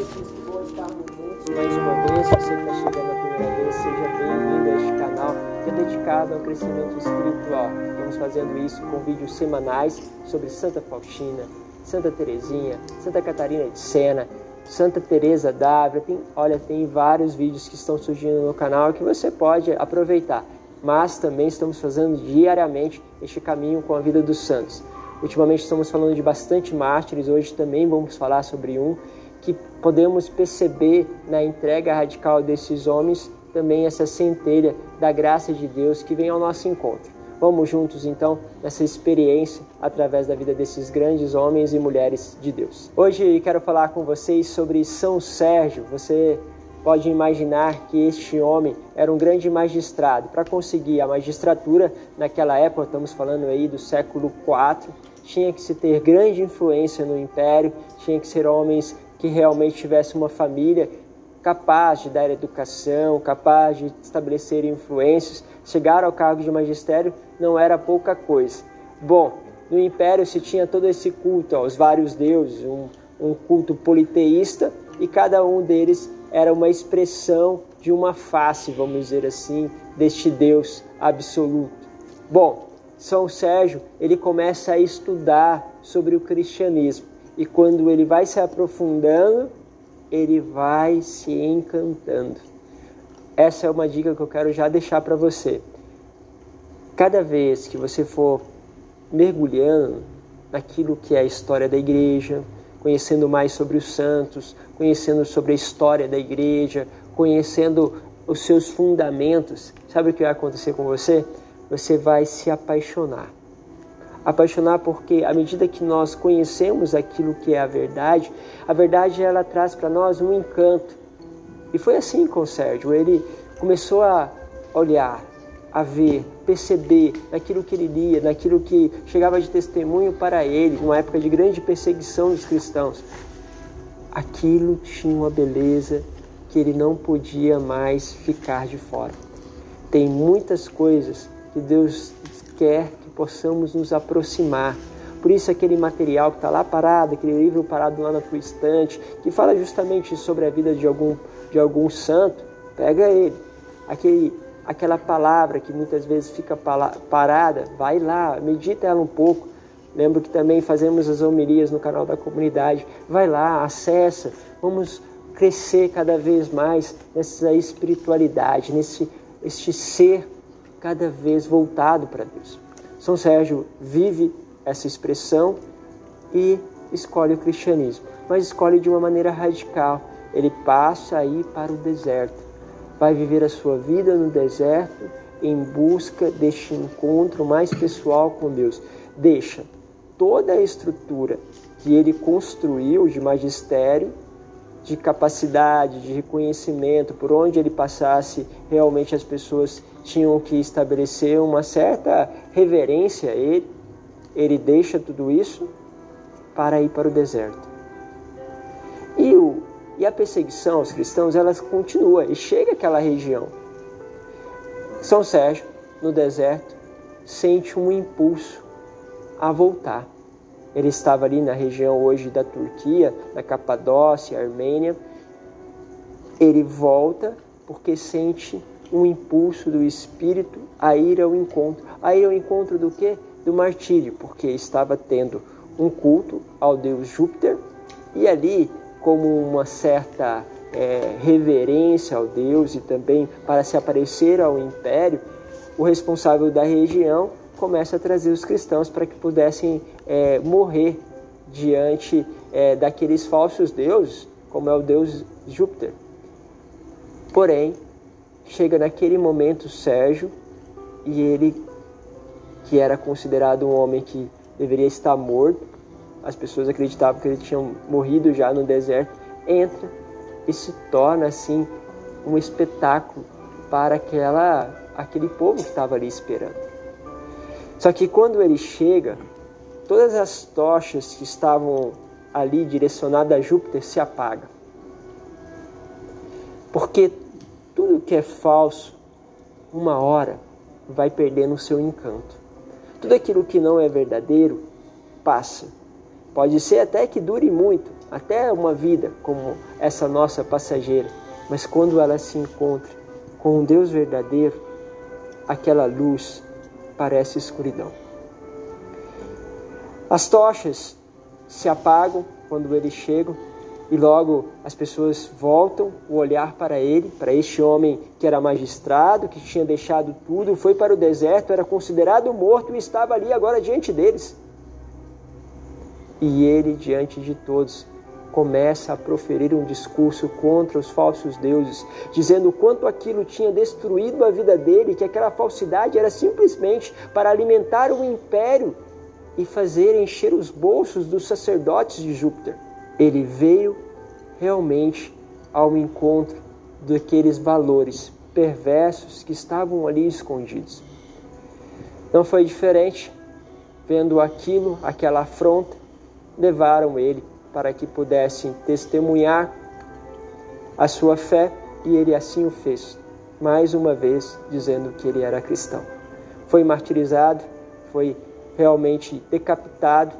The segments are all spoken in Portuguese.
mais uma vez. Você que está chegando a primeira vez, seja bem-vindo a este canal que é dedicado ao crescimento espiritual. Estamos fazendo isso com vídeos semanais sobre Santa Faustina, Santa Teresinha, Santa Catarina de Sena, Santa Teresa d'Ávila. Tem, olha, tem vários vídeos que estão surgindo no canal que você pode aproveitar. Mas também estamos fazendo diariamente este caminho com a vida dos santos. Ultimamente estamos falando de bastante mártires, hoje também vamos falar sobre um que podemos perceber na entrega radical desses homens também essa centelha da graça de Deus que vem ao nosso encontro. Vamos juntos então nessa experiência através da vida desses grandes homens e mulheres de Deus. Hoje quero falar com vocês sobre São Sérgio. Você pode imaginar que este homem era um grande magistrado. Para conseguir a magistratura naquela época, estamos falando aí do século IV, tinha que se ter grande influência no império, tinha que ser homens que realmente tivessem uma família capaz de dar educação, capaz de estabelecer influências. Chegar ao cargo de magistério não era pouca coisa. Bom, no império se tinha todo esse culto aos vários deuses, um, um culto politeísta, e cada um deles era uma expressão de uma face, vamos dizer assim, deste Deus absoluto. Bom, são Sérgio, ele começa a estudar sobre o cristianismo e quando ele vai se aprofundando, ele vai se encantando. Essa é uma dica que eu quero já deixar para você. Cada vez que você for mergulhando naquilo que é a história da igreja, conhecendo mais sobre os santos, conhecendo sobre a história da igreja, conhecendo os seus fundamentos, sabe o que vai acontecer com você? você vai se apaixonar. Apaixonar porque à medida que nós conhecemos aquilo que é a verdade, a verdade ela traz para nós um encanto. E foi assim com o Sérgio, ele começou a olhar, a ver, perceber naquilo que ele lia, naquilo que chegava de testemunho para ele, numa época de grande perseguição dos cristãos. Aquilo tinha uma beleza que ele não podia mais ficar de fora. Tem muitas coisas que Deus quer que possamos nos aproximar. Por isso, aquele material que está lá parado, aquele livro parado lá na tua estante, que fala justamente sobre a vida de algum, de algum santo, pega ele. Aquele, aquela palavra que muitas vezes fica parada, vai lá, medita ela um pouco. Lembro que também fazemos as homilias no canal da comunidade. Vai lá, acessa, vamos crescer cada vez mais nessa espiritualidade, nesse este ser cada vez voltado para Deus. São Sérgio vive essa expressão e escolhe o cristianismo, mas escolhe de uma maneira radical. Ele passa aí para o deserto, vai viver a sua vida no deserto em busca deste encontro mais pessoal com Deus. Deixa toda a estrutura que ele construiu de magistério de capacidade, de reconhecimento, por onde ele passasse, realmente as pessoas tinham que estabelecer uma certa reverência a ele. Ele deixa tudo isso para ir para o deserto. E, o, e a perseguição aos cristãos, ela continua e chega àquela região. São Sérgio, no deserto, sente um impulso a voltar. Ele estava ali na região hoje da Turquia, na Capadócia, Armênia. Ele volta porque sente um impulso do espírito a ir ao encontro. A ir ao encontro do quê? Do martírio, porque estava tendo um culto ao deus Júpiter e ali, como uma certa é, reverência ao deus e também para se aparecer ao império, o responsável da região começa a trazer os cristãos para que pudessem é, morrer diante é, daqueles falsos deuses, como é o deus Júpiter. Porém, chega naquele momento Sérgio e ele, que era considerado um homem que deveria estar morto, as pessoas acreditavam que ele tinha morrido já no deserto, entra e se torna assim um espetáculo para aquela, aquele povo que estava ali esperando. Só que quando ele chega, todas as tochas que estavam ali direcionadas a Júpiter se apagam. Porque tudo que é falso, uma hora vai perdendo o seu encanto. Tudo aquilo que não é verdadeiro passa. Pode ser até que dure muito, até uma vida como essa nossa passageira, mas quando ela se encontra com um Deus verdadeiro, aquela luz parece escuridão. As tochas se apagam quando eles chegam e logo as pessoas voltam o olhar para ele, para este homem que era magistrado, que tinha deixado tudo, foi para o deserto, era considerado morto e estava ali agora diante deles. E ele, diante de todos, começa a proferir um discurso contra os falsos deuses, dizendo quanto aquilo tinha destruído a vida dele, que aquela falsidade era simplesmente para alimentar o império e fazer encher os bolsos dos sacerdotes de Júpiter. Ele veio realmente ao encontro daqueles valores perversos que estavam ali escondidos. Não foi diferente, vendo aquilo, aquela afronta, levaram ele para que pudessem testemunhar a sua fé e ele assim o fez, mais uma vez dizendo que ele era cristão. Foi martirizado, foi realmente decapitado,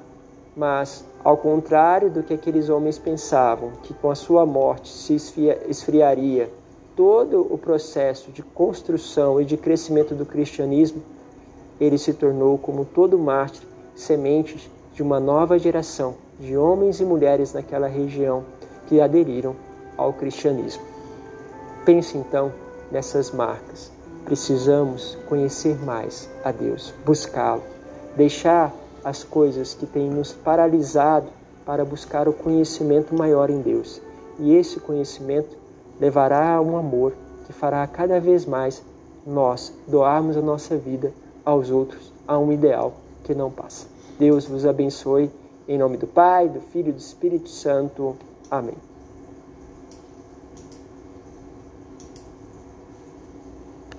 mas ao contrário do que aqueles homens pensavam, que com a sua morte se esfriaria todo o processo de construção e de crescimento do cristianismo, ele se tornou, como todo mártir, semente de uma nova geração de homens e mulheres naquela região que aderiram ao cristianismo. Pense então nessas marcas. Precisamos conhecer mais a Deus, buscá-lo, deixar as coisas que têm nos paralisado para buscar o conhecimento maior em Deus. E esse conhecimento levará a um amor que fará cada vez mais nós doarmos a nossa vida aos outros a um ideal que não passa. Deus vos abençoe em nome do Pai, do Filho e do Espírito Santo. Amém.